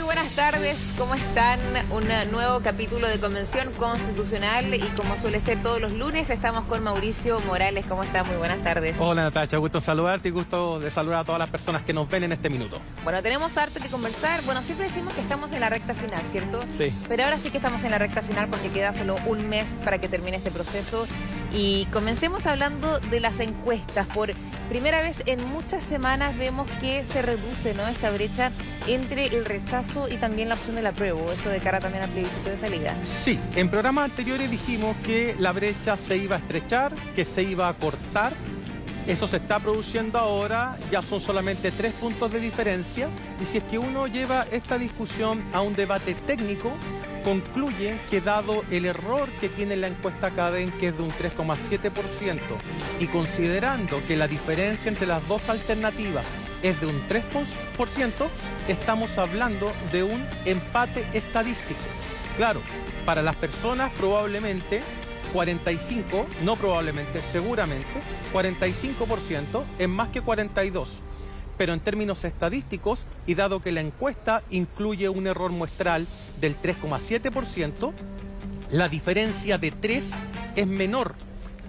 Muy buenas tardes, ¿cómo están? Un nuevo capítulo de Convención Constitucional y como suele ser todos los lunes estamos con Mauricio Morales. ¿Cómo está? Muy buenas tardes. Hola Natacha, gusto saludarte y gusto de saludar a todas las personas que nos ven en este minuto. Bueno, tenemos harto que conversar. Bueno, siempre decimos que estamos en la recta final, ¿cierto? Sí. Pero ahora sí que estamos en la recta final porque queda solo un mes para que termine este proceso. Y comencemos hablando de las encuestas. Por primera vez en muchas semanas vemos que se reduce ¿no? esta brecha entre el rechazo y también la opción del apruebo, esto de cara también al plebiscito de salida. Sí, en programas anteriores dijimos que la brecha se iba a estrechar, que se iba a cortar. Eso se está produciendo ahora, ya son solamente tres puntos de diferencia. Y si es que uno lleva esta discusión a un debate técnico, concluye que dado el error que tiene la encuesta CADEN, que es de un 3,7%, y considerando que la diferencia entre las dos alternativas es de un 3%, estamos hablando de un empate estadístico. Claro, para las personas probablemente 45, no probablemente, seguramente, 45% es más que 42 pero en términos estadísticos, y dado que la encuesta incluye un error muestral del 3,7%, la diferencia de 3 es menor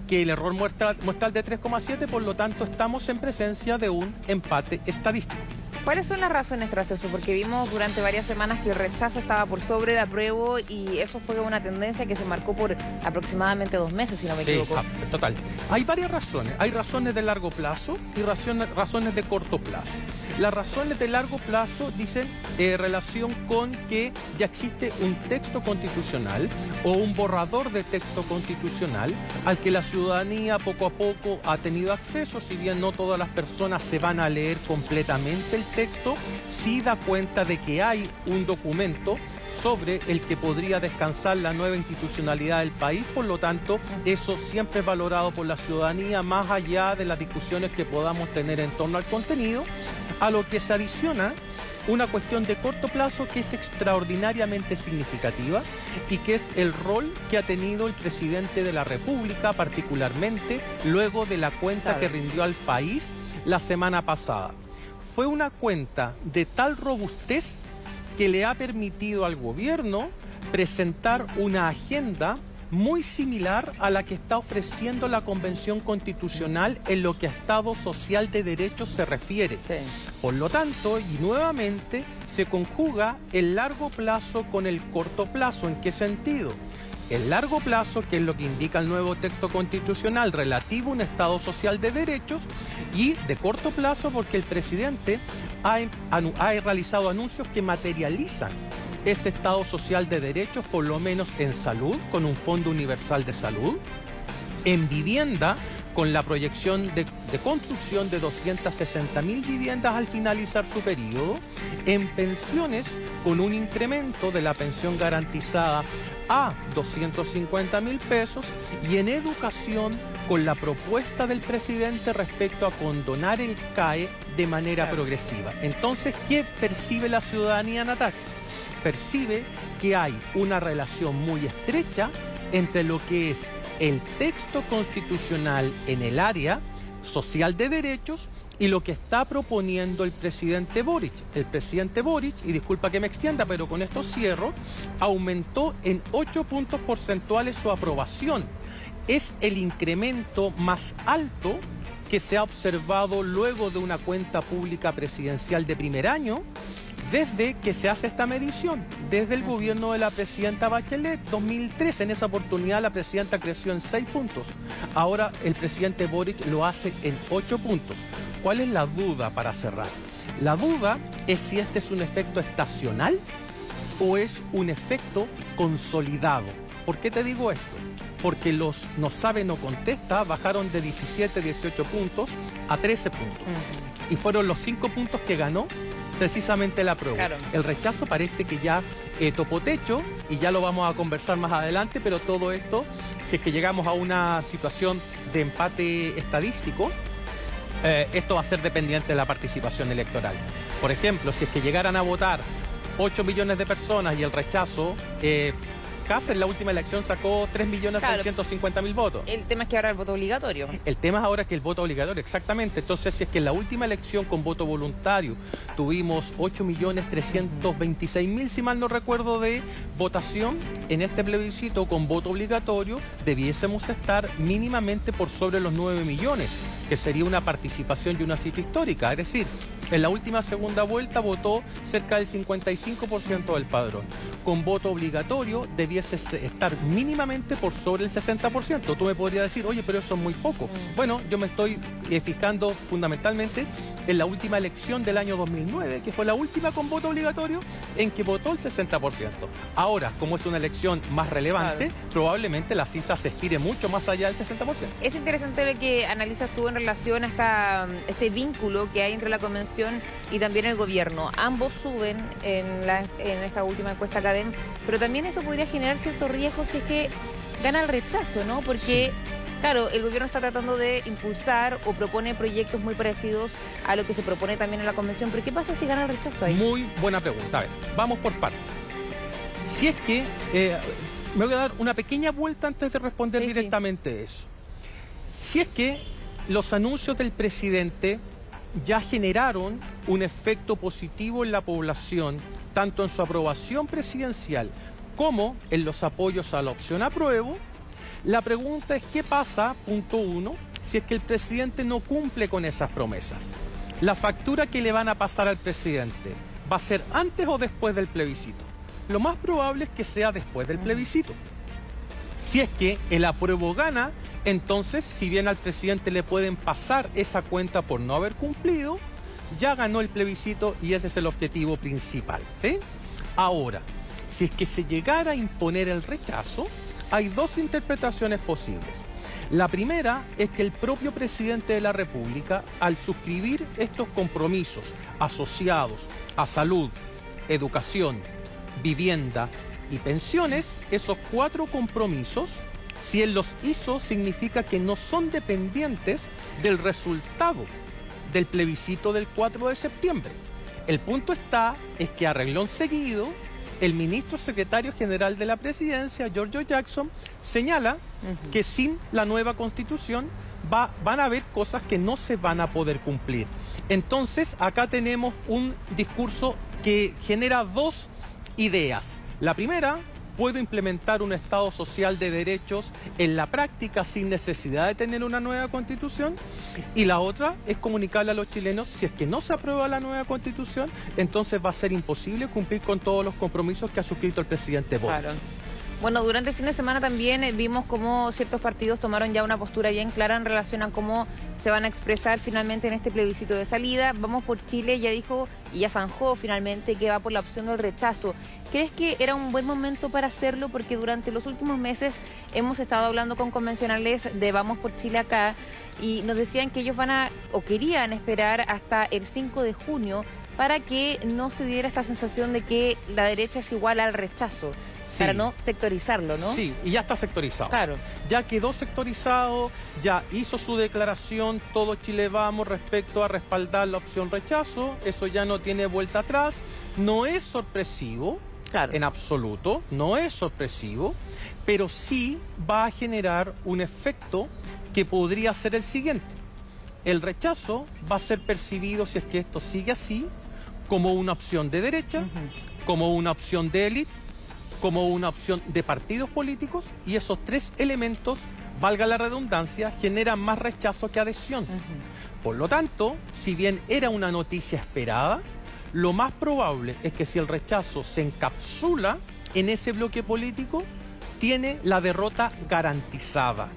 que el error muestral, muestral de 3,7, por lo tanto estamos en presencia de un empate estadístico. ¿Cuáles son las razones tras eso? Porque vimos durante varias semanas que el rechazo estaba por sobre el apruebo y eso fue una tendencia que se marcó por aproximadamente dos meses, si no me equivoco. Ah, total. Hay varias razones. Hay razones de largo plazo y razones, de corto plazo. Las razones de largo plazo dicen eh, relación con que ya existe un texto constitucional o un borrador de texto constitucional al que la ciudadanía poco a poco ha tenido acceso, si bien no todas las personas se van a leer completamente el texto sí da cuenta de que hay un documento sobre el que podría descansar la nueva institucionalidad del país, por lo tanto, eso siempre es valorado por la ciudadanía, más allá de las discusiones que podamos tener en torno al contenido, a lo que se adiciona una cuestión de corto plazo que es extraordinariamente significativa y que es el rol que ha tenido el presidente de la República, particularmente luego de la cuenta que rindió al país la semana pasada. Fue una cuenta de tal robustez que le ha permitido al gobierno presentar una agenda muy similar a la que está ofreciendo la Convención Constitucional en lo que a Estado Social de Derechos se refiere. Por lo tanto, y nuevamente, se conjuga el largo plazo con el corto plazo. ¿En qué sentido? El largo plazo, que es lo que indica el nuevo texto constitucional relativo a un Estado social de derechos, y de corto plazo porque el presidente ha, ha realizado anuncios que materializan ese Estado social de derechos, por lo menos en salud, con un Fondo Universal de Salud, en vivienda, con la proyección de, construcción de 260 mil viviendas al finalizar su periodo, en pensiones con un incremento de la pensión garantizada a 250 mil pesos y en educación con la propuesta del presidente respecto a condonar el CAE de manera progresiva. Entonces, ¿qué percibe la ciudadanía Natacha? Percibe que hay una relación muy estrecha entre lo que es el texto constitucional en el área social de derechos y lo que está proponiendo el presidente Boric. El presidente Boric, y disculpa que me extienda, pero con esto cierro, aumentó en 8 puntos porcentuales su aprobación. Es el incremento más alto que se ha observado luego de una cuenta pública presidencial de primer año desde que se hace esta medición, desde el gobierno de la presidenta Bachelet 2003. En esa oportunidad la presidenta creció en 6 puntos. Ahora el presidente Boric lo hace en 8 puntos. ¿Cuál es la duda para cerrar? La duda es si este es un efecto estacional o es un efecto consolidado. ¿Por qué te digo esto? Porque los no sabe, no contesta bajaron de 17, 18 puntos a 13 puntos. Y fueron los 5 puntos que ganó precisamente la prueba. El rechazo parece que ya eh, topó techo y ya lo vamos a conversar más adelante, pero todo esto, si es que llegamos a una situación de empate estadístico, eh, esto va a ser dependiente de la participación electoral. Por ejemplo, si es que llegaran a votar 8 millones de personas y el rechazo eh, Casa en la última elección sacó 3.650.000 votos. El tema es que ahora el voto obligatorio. El tema es ahora que el voto obligatorio, exactamente. Entonces, si es que en la última elección con voto voluntario tuvimos 8.326.000, si mal no recuerdo, de votación, en este plebiscito con voto obligatorio debiésemos estar mínimamente por sobre los 9 millones, que sería una participación y una cifra histórica. Es decir, en la última segunda vuelta votó cerca del 55% del padrón. Con voto obligatorio debiese estar mínimamente por sobre el 60%. Tú me podrías decir, oye, pero eso es muy poco. Mm. Bueno, yo me estoy eh, fijando fundamentalmente en la última elección del año 2009, que fue la última con voto obligatorio, en que votó el 60%. Ahora, como es una elección más relevante, probablemente la cifra se estire mucho más allá del 60%. Es interesante lo que analizas tú en relación a este vínculo que hay entre la convención y también el gobierno. Ambos suben en, la, en esta última encuesta académica, pero también eso podría generar cierto riesgo si es que gana el rechazo, ¿no? Porque... Claro, el gobierno está tratando de impulsar o propone proyectos muy parecidos a lo que se propone también en la convención, pero ¿qué pasa si gana el rechazo ahí? Muy buena pregunta. A ver, vamos por partes. Si es que, eh, me voy a dar una pequeña vuelta antes de responder directamente eso. Si es que los anuncios del presidente ya generaron un efecto positivo en la población, tanto en su aprobación presidencial como en los apoyos a la opción apruebo. La pregunta es qué pasa, punto uno, si es que el presidente no cumple con esas promesas. La factura que le van a pasar al presidente va a ser antes o después del plebiscito. Lo más probable es que sea después del plebiscito. Si es que el apruebo gana, entonces, si bien al presidente le pueden pasar esa cuenta por no haber cumplido, ya ganó el plebiscito y ese es el objetivo principal. ¿sí? Ahora, si es que se llegara a imponer el rechazo, hay dos interpretaciones posibles. La primera es que el propio presidente de la República, al suscribir estos compromisos asociados a salud, educación, vivienda y pensiones, esos cuatro compromisos si él los hizo, significa que no son dependientes del resultado del plebiscito del 4 de septiembre. El punto está, es que a reglón seguido, el ministro secretario general de la presidencia, Giorgio Jackson, señala que sin la nueva constitución va, van a haber cosas que no se van a poder cumplir. Entonces, acá tenemos un discurso que genera dos ideas. La primera puedo implementar un Estado social de derechos en la práctica sin necesidad de tener una nueva constitución. Y la otra es comunicarle a los chilenos, si es que no se aprueba la nueva constitución, entonces va a ser imposible cumplir con todos los compromisos que ha suscrito el presidente Boric. Bueno, durante el fin de semana también eh, vimos cómo ciertos partidos tomaron ya una postura bien clara en relación a cómo se van a expresar finalmente en este plebiscito de salida. Vamos por Chile, ya dijo y ya zanjó finalmente que va por la opción del rechazo. ¿Crees que era un buen momento para hacerlo? Porque durante los últimos meses hemos estado hablando con convencionales de Vamos por Chile acá y nos decían que ellos van a o querían esperar hasta el 5 de junio para que no se diera esta sensación de que la derecha es igual al rechazo para no sectorizarlo, ¿no? Sí, y ya está sectorizado. Claro. Ya quedó sectorizado, ya hizo su declaración, todo Chile vamos respecto a respaldar la opción rechazo, eso ya no tiene vuelta atrás, no es sorpresivo. Claro. En absoluto, no es sorpresivo, pero sí va a generar un efecto que podría ser el siguiente. El rechazo va a ser percibido, si es que esto sigue así, como una opción de derecha, como una opción de élite como una opción de partidos políticos y esos tres elementos, valga la redundancia, generan más rechazo que adhesión. Por lo tanto, si bien era una noticia esperada, lo más probable es que si el rechazo se encapsula en ese bloque político, tiene la derrota garantizada.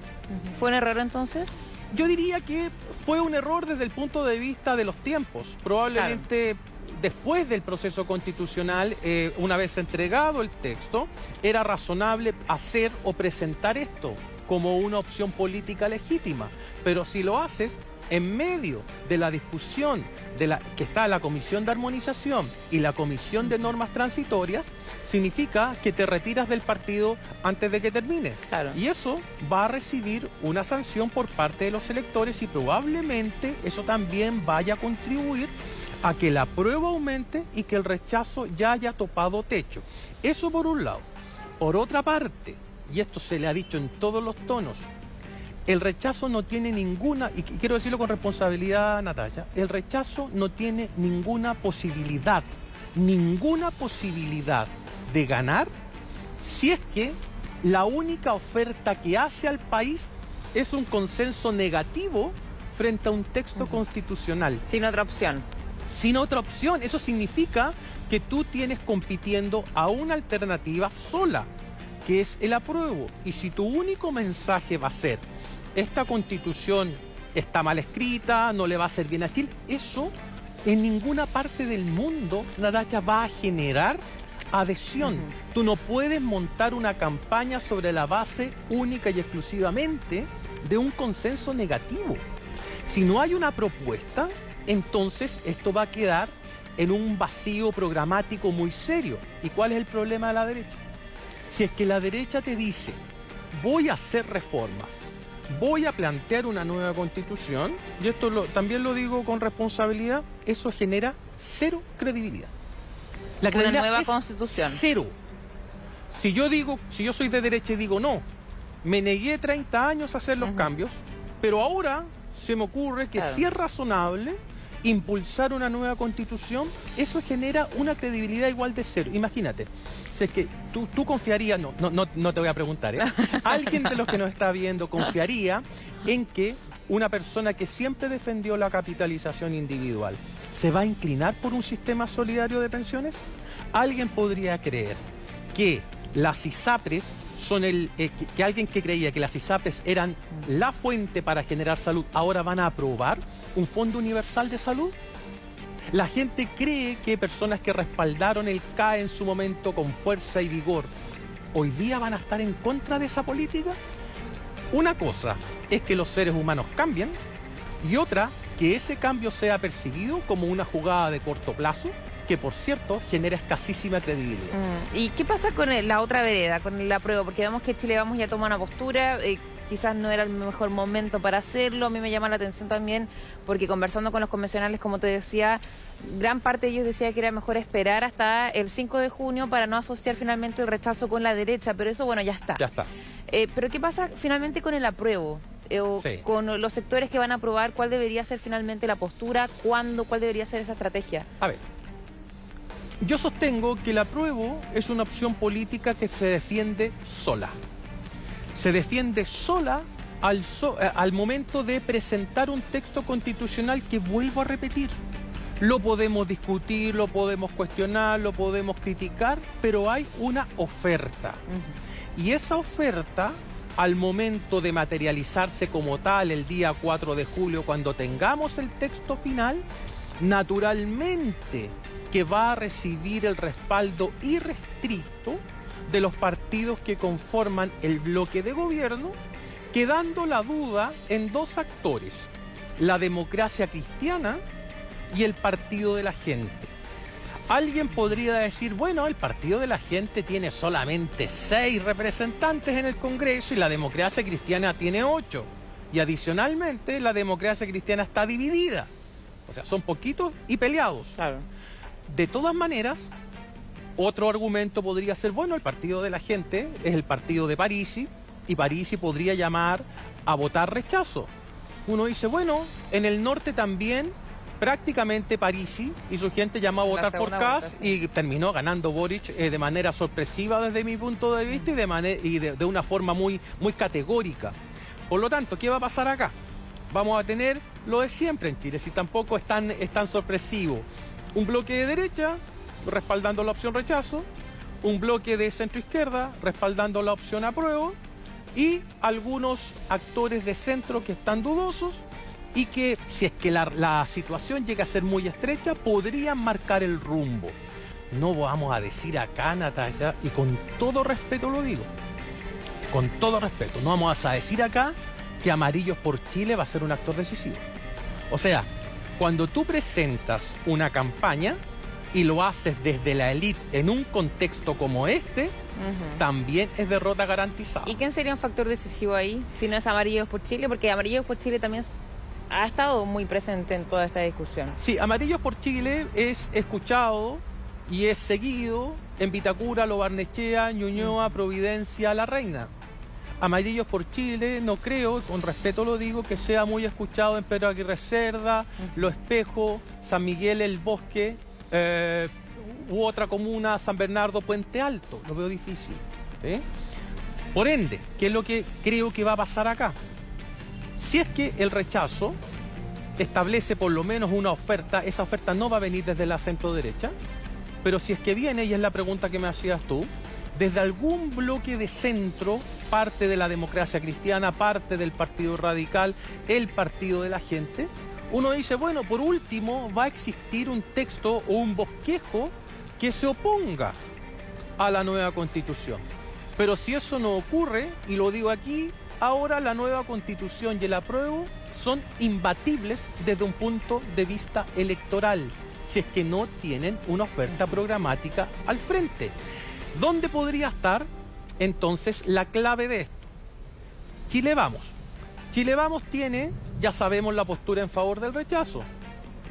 ¿Fue un error entonces? Yo diría que fue un error desde el punto de vista de los tiempos. Probablemente después del proceso constitucional, eh, una vez entregado el texto, era razonable hacer o presentar esto como una opción política legítima. Pero si lo haces en medio de la discusión de la, que está la Comisión de Armonización y la Comisión de Normas Transitorias, significa que te retiras del partido antes de que termine. Y eso va a recibir una sanción por parte de los electores y probablemente eso también vaya a contribuir a que la prueba aumente y que el rechazo ya haya topado techo. Eso por un lado. Por otra parte, y esto se le ha dicho en todos los tonos, el rechazo no tiene ninguna, y quiero decirlo con responsabilidad, Natalia, el rechazo no tiene ninguna posibilidad, ninguna posibilidad de ganar si es que la única oferta que hace al país es un consenso negativo frente a un texto constitucional. Sin otra opción. Sin otra opción. Eso significa que tú tienes compitiendo a una alternativa sola, que es el apruebo. Y si tu único mensaje va a ser, esta constitución está mal escrita, no le va a hacer bien a Chile, eso en ninguna parte del mundo, Nadacha, va a generar adhesión. Tú no puedes montar una campaña sobre la base única y exclusivamente de un consenso negativo. Si no hay una propuesta, entonces esto va a quedar en un vacío programático muy serio. ¿Y cuál es el problema de la derecha? Si es que la derecha te dice, voy a hacer reformas, voy a plantear una nueva constitución, y esto también lo digo con responsabilidad, eso genera cero credibilidad. La una nueva constitución. Cero. Si yo digo, si yo soy de derecha y digo no, me negué 30 años a hacer los cambios, pero ahora se me ocurre que si es razonable impulsar una nueva constitución, eso genera una credibilidad igual de cero. Imagínate, si que tú, tú confiarías, no, no, no, te voy a preguntar, ¿eh? alguien de los que nos está viendo confiaría en que una persona que siempre defendió la capitalización individual, ¿se va a inclinar por un sistema solidario de pensiones? ¿Alguien podría creer que las ISAPRES son el eh, que, alguien que creía que las ISAPRES eran la fuente para generar salud, ahora van a aprobar un fondo universal de salud. La gente cree que personas que respaldaron el CAE en su momento con fuerza y vigor, hoy día van a estar en contra de esa política. Una cosa es que los seres humanos cambien y otra que ese cambio sea percibido como una jugada de corto plazo que por cierto genera escasísima credibilidad. Mm, ¿Y qué pasa con la otra vereda, con la prueba? Porque vemos que Chile Vamos ya toma una postura, eh, quizás no era el mejor momento para hacerlo, a mí me llama la atención también porque conversando con los convencionales, como te decía, gran parte de ellos decía que era mejor esperar hasta el 5 de junio para no asociar finalmente el rechazo con la derecha, pero eso bueno, ya está. Ya está. Eh, pero ¿qué pasa finalmente con el apruebo? Eh, con los sectores que van a aprobar, ¿cuál debería ser finalmente la postura? ¿Cuándo? ¿Cuál debería ser esa estrategia? A ver, yo sostengo que el apruebo es una opción política que se defiende sola. Se defiende sola al, eh, al momento de presentar un texto constitucional que vuelvo a repetir. Lo podemos discutir, lo podemos cuestionar, lo podemos criticar, pero hay una oferta. Y esa oferta, al momento de materializarse como tal el día 4 de julio, cuando tengamos el texto final, naturalmente que va a recibir el respaldo irrestricto de los partidos que conforman el bloque de gobierno, quedando la duda en dos actores, la democracia cristiana y el partido de la gente. Alguien podría decir, bueno, el partido de la gente tiene solamente seis representantes en el Congreso y la democracia cristiana tiene ocho. Y adicionalmente la democracia cristiana está dividida. O sea, son poquitos y peleados. De todas maneras, otro argumento podría ser, bueno, el partido de la gente es el partido de Parisi y Parisi podría llamar a votar rechazo. Uno dice, bueno, en el norte también prácticamente Parisi y su gente llamó a votar por Kass y terminó ganando Boric eh, de manera sorpresiva desde mi punto de vista y de, y de, una forma muy, muy categórica. Por lo tanto, ¿qué va a pasar acá? Vamos a tener lo de siempre en Chile, si tampoco es tan, es tan sorpresivo un bloque de derecha respaldando la opción rechazo, un bloque de centro izquierda respaldando la opción apruebo y algunos actores de centro que están dudosos y que si es que la, situación llega a ser muy estrecha podrían marcar el rumbo. No vamos a decir acá, Natalia, y con todo respeto lo digo, con todo respeto, no vamos a decir acá que Amarillos por Chile va a ser un actor decisivo. O sea, cuando tú presentas una campaña y lo haces desde la élite en un contexto como este, también es derrota garantizada. ¿Y quién sería un factor decisivo ahí, si no es Amarillos por Chile? Porque Amarillos por Chile también ha estado muy presente en toda esta discusión. Sí, Amarillos por Chile es escuchado y es seguido en Vitacura, Lo Barnechea, Ñuñoa, Providencia, La Reina. Amarillos por Chile, no creo, con respeto lo digo, que sea muy escuchado en Pedro Aguirre Cerda, Lo Espejo, San Miguel El Bosque, eh, u otra comuna, San Bernardo, Puente Alto. Lo veo difícil. Por ende, ¿qué es lo que creo que va a pasar acá? Si es que el rechazo establece por lo menos una oferta, esa oferta no va a venir desde la centro derecha, pero si es que viene, y es la pregunta que me hacías tú, desde algún bloque de centro, parte de la democracia cristiana, parte del Partido Radical, el Partido de la Gente, uno dice, bueno, por último va a existir un texto o un bosquejo que se oponga a la nueva constitución. Pero si eso no ocurre, y lo digo aquí, ahora la nueva constitución y el apruebo son imbatibles desde un punto de vista electoral, si es que no tienen una oferta programática al frente. ¿Dónde podría estar entonces la clave de esto? Chile Vamos. Chile Vamos tiene, ya sabemos, la postura en favor del rechazo,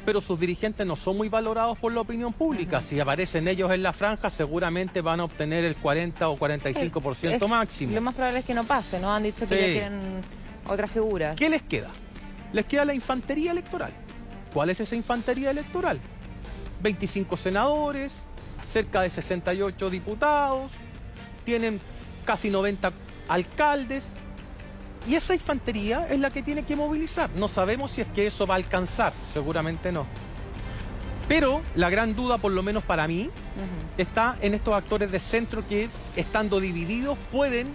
pero sus dirigentes no son muy valorados por la opinión pública. Si aparecen ellos en la franja, seguramente van a obtener el 40 o 45% máximo. Lo más probable es que no pase, ¿no? Han dicho que ya quieren otras figuras. ¿Qué les queda? Les queda la infantería electoral. ¿Cuál es esa infantería electoral? 25 senadores, cerca de 68 diputados, tienen casi 90 alcaldes, y esa infantería es la que tiene que movilizar. No sabemos si es que eso va a alcanzar, seguramente no. Pero la gran duda, por lo menos para mí, está en estos actores de centro que, estando divididos, pueden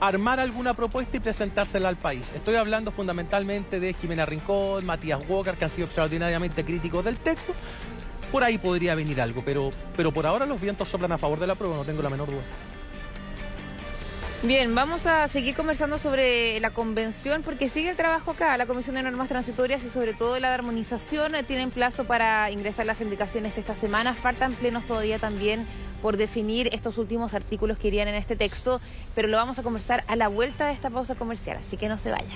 armar alguna propuesta y presentársela al país. Estoy hablando fundamentalmente de Jimena Rincón, Matías Walker, que han sido extraordinariamente críticos del texto. Por ahí podría venir algo, pero, pero por ahora los vientos soplan a favor de la prueba, no tengo la menor duda. Bien, vamos a seguir conversando sobre la convención porque sigue el trabajo acá. La Comisión de Normas Transitorias y sobre todo la de armonización eh, tienen plazo para ingresar las indicaciones esta semana. Faltan plenos todavía también por definir estos últimos artículos que irían en este texto, pero lo vamos a conversar a la vuelta de esta pausa comercial, así que no se vaya.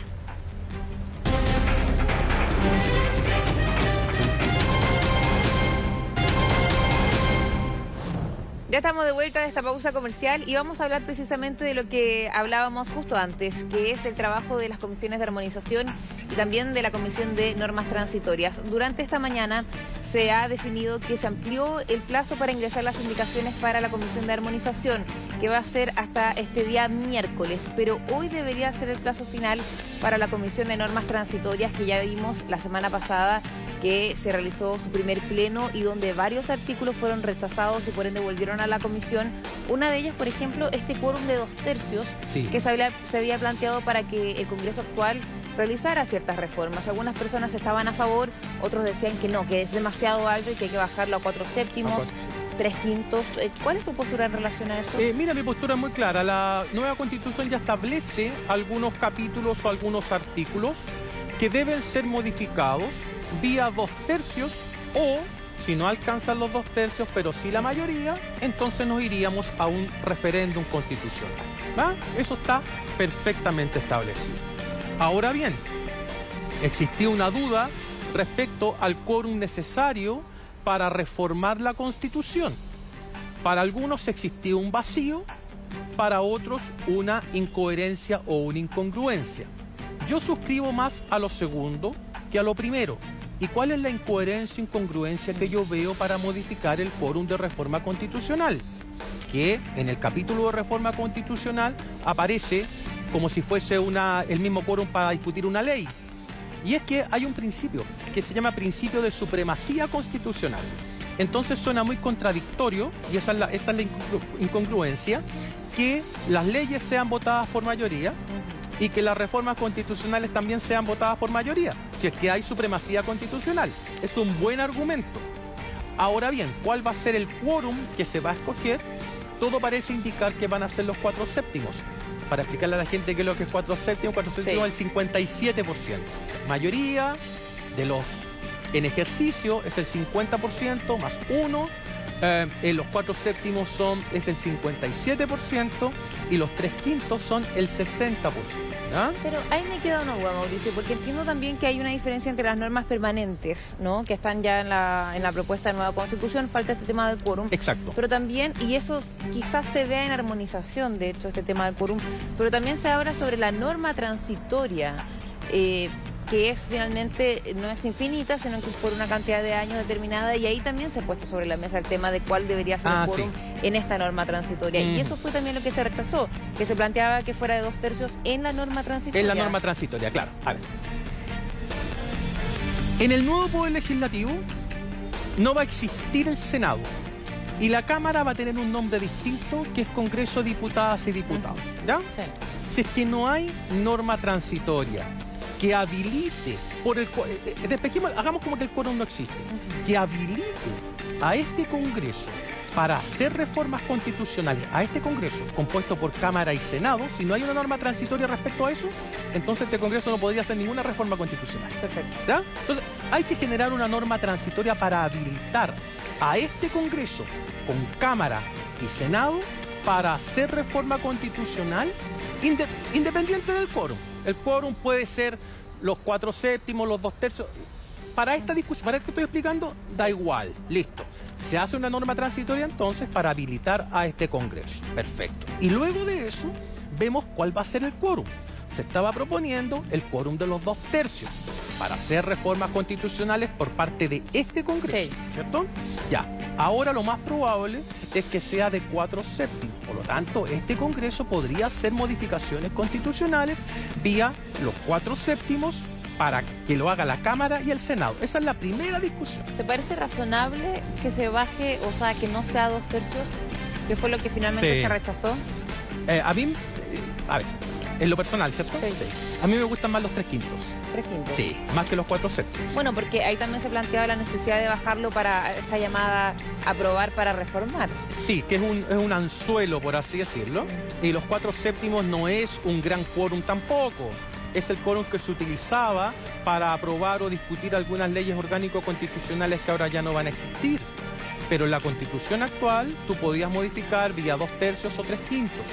Ya estamos de vuelta de esta pausa comercial y vamos a hablar precisamente de lo que hablábamos justo antes, que es el trabajo de las comisiones de armonización y también de la Comisión de Normas Transitorias. Durante esta mañana se ha definido que se amplió el plazo para ingresar las indicaciones para la Comisión de Armonización, que va a ser hasta este día miércoles, pero hoy debería ser el plazo final para la Comisión de Normas Transitorias que ya vimos la semana pasada que se realizó su primer pleno y donde varios artículos fueron rechazados y por ende volvieron a la comisión. Una de ellas, por ejemplo, este quórum de dos tercios que se había, se había planteado para que el Congreso actual realizara ciertas reformas. Algunas personas estaban a favor, otros decían que no, que es demasiado alto y que hay que bajarlo a cuatro séptimos. tres quintos. Eh, ¿Cuál es tu postura en relación a eso? Eh, mira, mi postura es muy clara. La nueva constitución ya establece algunos capítulos o algunos artículos que deben ser modificados vía dos tercios o si no alcanzan los dos tercios, pero sí la mayoría, entonces nos iríamos a un referéndum constitucional. ¿va? Eso está perfectamente establecido. Ahora bien, existía una duda respecto al quórum necesario para reformar la constitución. Para algunos existía un vacío, para otros una incoherencia o una incongruencia. Yo suscribo más a lo segundo que a lo primero. ¿Y cuál es la incoherencia incongruencia que yo veo para modificar el quórum de reforma constitucional? Que en el capítulo de reforma constitucional aparece como si fuese una, el mismo quórum para discutir una ley. Y es que hay un principio que se llama principio de supremacía constitucional. Entonces suena muy contradictorio, y esa es la incongruencia, que las leyes sean votadas por mayoría y que las reformas constitucionales también sean votadas por mayoría, si es que hay supremacía constitucional. Es un buen argumento. Ahora bien, ¿cuál va a ser el quórum que se va a escoger? Todo parece indicar que van a ser los cuatro séptimos. Para explicarle a la gente qué es lo que es cuatro séptimos, cuatro séptimos es el 57%. Mayoría de los en ejercicio es el 50% más uno en eh, los cuatro séptimos son, es el 57% y los tres quintos son el 60%. ¿Ah? Pero ahí me queda una duda, Mauricio, porque entiendo también que hay una diferencia entre las normas permanentes, ¿no? Que están ya en la, en la propuesta de nueva constitución, falta este tema del quórum. Exacto. Pero también, y eso quizás se vea en armonización, de hecho, este tema del quórum, pero también se habla sobre la norma transitoria. Eh, que es finalmente no es infinita, sino que es por una cantidad de años determinada y ahí también se ha puesto sobre la mesa el tema de cuál debería ser Ah, el quórum en esta norma transitoria. Mm. Y eso fue también lo que se rechazó, que se planteaba que fuera de dos tercios en la norma transitoria. Es la norma transitoria, claro. A ver. En el nuevo Poder Legislativo no va a existir el Senado y la Cámara va a tener un nombre distinto que es Congreso de Diputadas y Diputados. ¿Ya? Sí. Si es que no hay norma transitoria que habilite por el eh, eh, despejemos- hagamos como que el quórum no existe, que habilite a este Congreso para hacer reformas constitucionales a este Congreso, compuesto por Cámara y Senado, si no hay una norma transitoria respecto a eso, entonces este Congreso no podría hacer ninguna reforma constitucional. Perfecto. ¿ya? Entonces, hay que generar una norma transitoria para habilitar a este Congreso con Cámara y Senado para hacer reforma constitucional inde- independiente del quórum. El quórum puede ser los cuatro séptimos, los dos tercios. Para esta discusión, para esto que estoy explicando, da igual, listo. Se hace una norma transitoria entonces para habilitar a este Congreso. Perfecto. Y luego de eso, vemos cuál va a ser el quórum. Se estaba proponiendo el quórum de los dos tercios para hacer reformas constitucionales por parte de este Congreso, Sí. ¿cierto? Ya, ahora lo más probable es que sea de cuatro séptimos. Por lo tanto, este Congreso podría hacer modificaciones constitucionales vía los cuatro séptimos para que lo haga la Cámara y el Senado. Esa es la primera discusión. ¿Te parece razonable que se baje, o sea, que no sea dos tercios? Que fue lo que finalmente Sí. se rechazó. Eh, a mí, eh, a ver, en lo personal, ¿cierto? Sí, sí. A mí me gustan más los tres quintos. Tres quintos. Sí, más que los cuatro séptimos. Bueno, porque ahí también se planteaba la necesidad de bajarlo para esta llamada aprobar para reformar. Sí, que es un, es un anzuelo, por así decirlo. Y los cuatro séptimos no es un gran quórum tampoco. Es el quórum que se utilizaba para aprobar o discutir algunas leyes orgánico-constitucionales que ahora ya no van a existir. Pero en la constitución actual tú podías modificar vía dos tercios o tres quintos.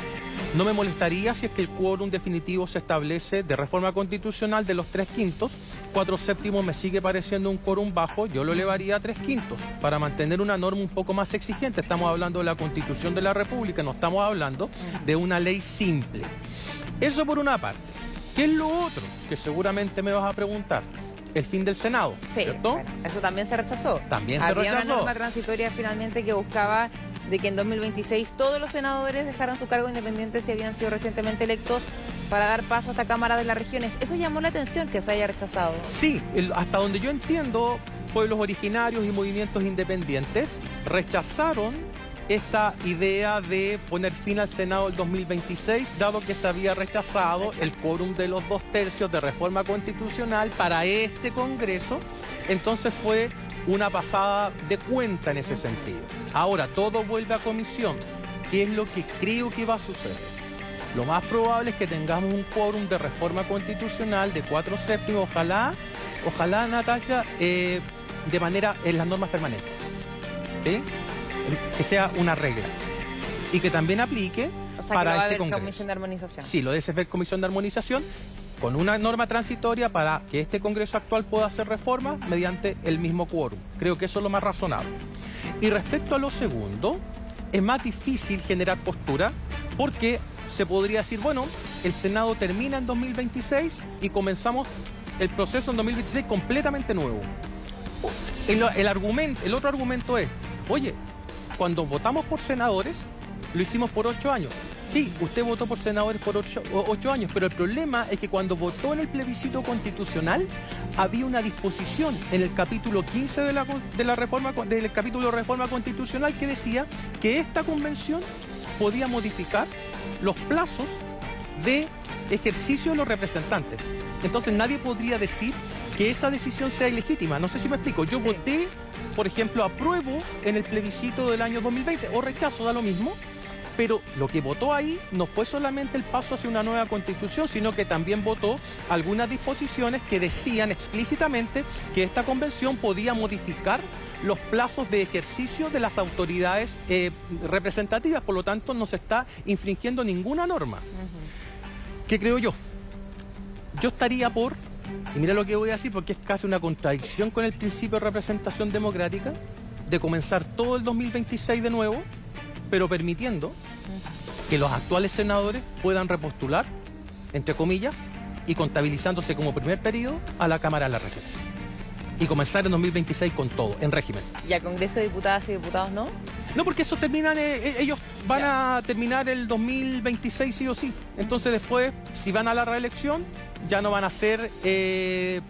No me molestaría si es que el quórum definitivo se establece de reforma constitucional de los tres quintos. Cuatro séptimos me sigue pareciendo un quórum bajo, yo lo elevaría a tres quintos para mantener una norma un poco más exigente. Estamos hablando de la constitución de la República, no estamos hablando de una ley simple. Eso por una parte. ¿Qué es lo otro que seguramente me vas a preguntar? El fin del Senado, Sí, ¿cierto? bueno, eso también se rechazó. También se Había rechazó. una norma transitoria finalmente que buscaba de que en 2026 todos los senadores dejaran su cargo independiente si habían sido recientemente electos para dar paso a esta Cámara de las Regiones. Eso llamó la atención que se haya rechazado. Sí, el- hasta donde yo entiendo, pueblos originarios y movimientos independientes rechazaron esta idea de poner fin al Senado del 2026, dado que se había rechazado el quórum de los dos tercios de reforma constitucional para este Congreso. Entonces fue una pasada de cuenta en ese sentido. Ahora, todo vuelve a comisión. ¿Qué es lo que creo que va a suceder? Lo más probable es que tengamos un quórum de reforma constitucional de cuatro séptimos, ojalá, ojalá, Natalia, eh, de manera en las normas permanentes. ¿Sí? Que sea una regla. Y que también aplique O sea, para que a este haber Congreso. comisión de armonización. Sí, lo de ser comisión de armonización con una norma transitoria para que este Congreso actual pueda hacer reformas mediante el mismo quórum. Creo que eso es lo más razonable. Y respecto a lo segundo, es más difícil generar postura porque se podría decir, bueno, el Senado termina en 2026 y comenzamos el proceso en 2026 completamente nuevo. El, el argumento, el otro argumento es, oye, cuando votamos por senadores, lo hicimos por ocho años. Sí, usted votó por senadores por ocho, años, pero el problema es que cuando votó en el plebiscito constitucional, había una disposición en el capítulo 15 de la, de la reforma, del capítulo reforma constitucional que decía que esta convención podía modificar los plazos de ejercicio de los representantes. Entonces nadie podría decir que esa decisión sea ilegítima. No sé si me explico. Yo Sí. voté, por ejemplo, apruebo en el plebiscito del año 2020 o rechazo, da lo mismo. Pero lo que votó ahí no fue solamente el paso hacia una nueva constitución, sino que también votó algunas disposiciones que decían explícitamente que esta convención podía modificar los plazos de ejercicio de las autoridades eh, representativas. Por lo tanto, no se está infringiendo ninguna norma. Ujú. ¿Qué creo yo? Yo estaría por, y mira lo que voy a decir porque es casi una contradicción con el principio de representación democrática, de comenzar todo el 2026 de nuevo, pero permitiendo que los actuales senadores puedan repostular, entre comillas, y contabilizándose como primer periodo a la Cámara de la Regencia. Y comenzar en 2026 con todo, en régimen. ¿Y al Congreso de Diputadas y Diputados no? No, porque eso terminan, eh, eh, ellos van a terminar el 2026 sí o sí. Entonces después, si van a la reelección, ya no van a ser eh,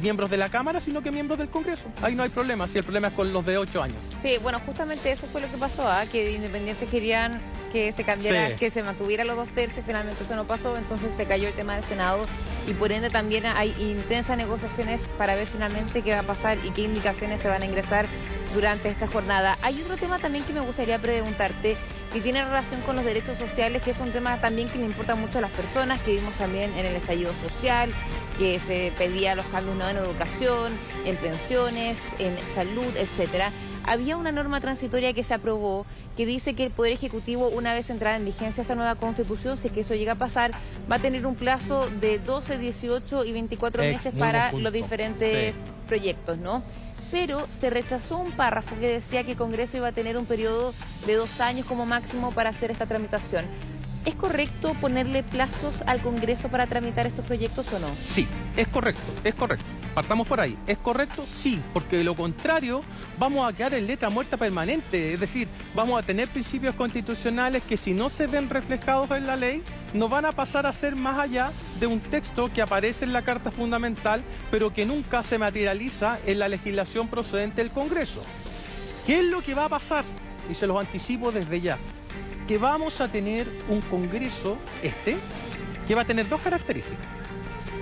miembros de la Cámara, sino que miembros del Congreso. Ahí no hay problema, si el problema es con los de ocho años. Sí, bueno, justamente eso fue lo que pasó, ¿ah? que independientes querían que se cambiara, que se mantuviera los dos tercios, finalmente eso no pasó, entonces se cayó el tema del Senado y por ende también hay intensas negociaciones para ver finalmente qué va a pasar y qué indicaciones se van a ingresar durante esta jornada. Hay otro tema también que me gustaría preguntarte que tiene relación con los derechos sociales, que es un tema también que le importa mucho a las personas, que vimos también en el estallido social, que se pedía los cambios ¿no? en educación, en pensiones, en salud, etcétera. Había una norma transitoria que se aprobó que dice que el Poder Ejecutivo, una vez entrada en vigencia esta nueva constitución, si es que eso llega a pasar, va a tener un plazo de 12, 18 y 24 meses para los diferentes proyectos, ¿no? Pero se rechazó un párrafo que decía que el Congreso iba a tener un periodo de dos años como máximo para hacer esta tramitación. ¿Es correcto ponerle plazos al Congreso para tramitar estos proyectos o no? Sí, es correcto, es correcto. Partamos por ahí. ¿Es correcto? Sí, porque de lo contrario vamos a quedar en letra muerta permanente. Es decir, vamos a tener principios constitucionales que si no se ven reflejados en la ley, no van a pasar a ser más allá de un texto que aparece en la Carta Fundamental, pero que nunca se materializa en la legislación procedente del Congreso. ¿Qué es lo que va a pasar? Y se los anticipo desde ya que vamos a tener un Congreso, este, que va a tener dos características.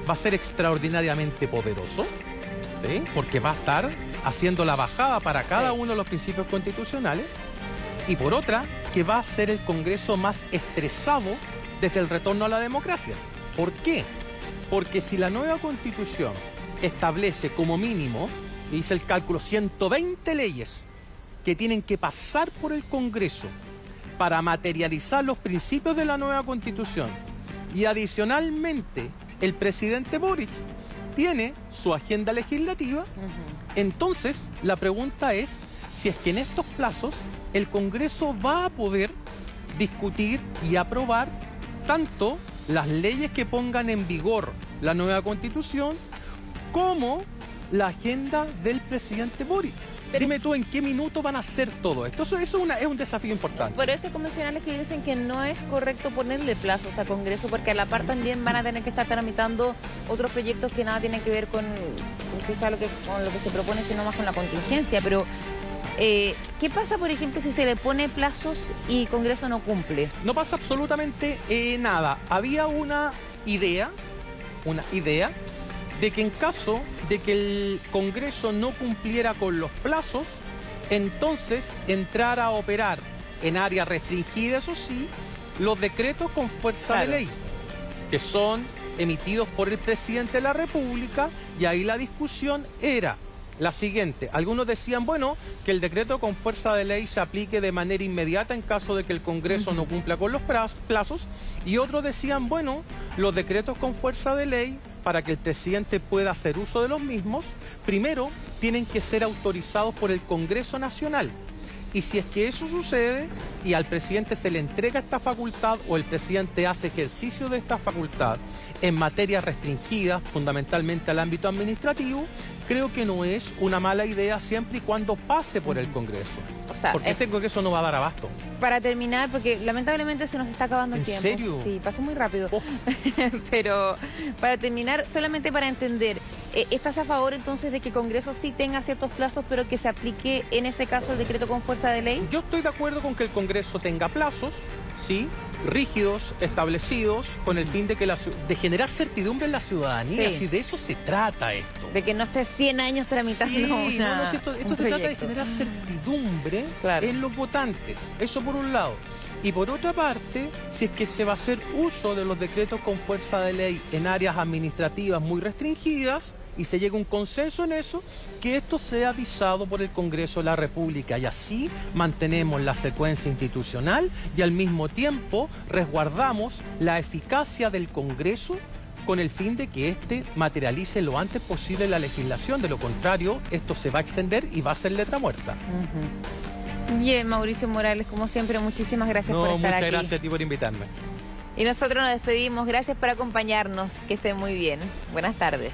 Va a ser extraordinariamente poderoso, porque va a estar haciendo la bajada para cada uno de los principios constitucionales, y por otra, que va a ser el Congreso más estresado desde el retorno a la democracia. ¿Por qué? Porque si la nueva constitución establece como mínimo, dice el cálculo, 120 leyes que tienen que pasar por el Congreso para materializar los principios de la nueva constitución. Y adicionalmente, el presidente Boric tiene su agenda legislativa. Entonces, la pregunta es si es que en estos plazos el Congreso va a poder discutir y aprobar tanto las leyes que pongan en vigor la nueva constitución como la agenda del presidente Boric. Dime tú en qué minuto van a hacer todo esto. Eso, es un desafío importante. Por eso hay convencionales que dicen que no es correcto ponerle plazos a Congreso porque a la par también van a tener que estar tramitando otros proyectos que nada tienen que ver con quizá lo que, con lo que se propone, sino más con la contingencia. Pero eh, ¿Qué pasa, por ejemplo, si se le pone plazos y Congreso no cumple? No pasa absolutamente eh, nada. Había una idea, una idea de que en caso de que el Congreso no cumpliera con los plazos, entonces entrara a operar en áreas restringidas, eso sí, los decretos con fuerza de ley, que son emitidos por el presidente de la República, y ahí la discusión era la siguiente. Algunos decían, bueno, que el decreto con fuerza de ley se aplique de manera inmediata en caso de que el Congreso no cumpla con los plazos, y otros decían, bueno, los decretos con fuerza de ley para que el presidente pueda hacer uso de los mismos, primero tienen que ser autorizados por el Congreso Nacional. Y si es que eso sucede y al presidente se le entrega esta facultad o el presidente hace ejercicio de esta facultad en materias restringidas, fundamentalmente al ámbito administrativo, creo que no es una mala idea siempre y cuando pase por el Congreso. Porque este Congreso no va a dar abasto. Para terminar, porque lamentablemente se nos está acabando el ¿En tiempo. serio? Sí, pasó muy rápido. Oh. Pero para terminar, solamente para entender, eh, ¿estás a favor entonces de que el Congreso sí tenga ciertos plazos, pero que se aplique en ese caso el decreto con fuerza de ley? Yo estoy de acuerdo con que el Congreso tenga plazos, sí, rígidos, establecidos, con el fin de, que la, de generar certidumbre en la ciudadanía. Si de eso se trata esto. De que no esté 100 años tramitando sí, no, no, esto, se trata de generar certidumbre en los votantes. Eso por un lado. Y por otra parte, si es que se va a hacer uso de los decretos con fuerza de ley en áreas administrativas muy restringidas, y se llega a un consenso en eso, que esto sea avisado por el Congreso de la República y así mantenemos la secuencia institucional y al mismo tiempo resguardamos la eficacia del Congreso con el fin de que éste materialice lo antes posible la legislación. De lo contrario, esto se va a extender y va a ser letra muerta. Bien, Mauricio Morales, como siempre, muchísimas gracias por estar muchas aquí. gracias a ti por invitarme. Y nosotros nos despedimos. Gracias por acompañarnos. Que estén muy bien. Buenas tardes.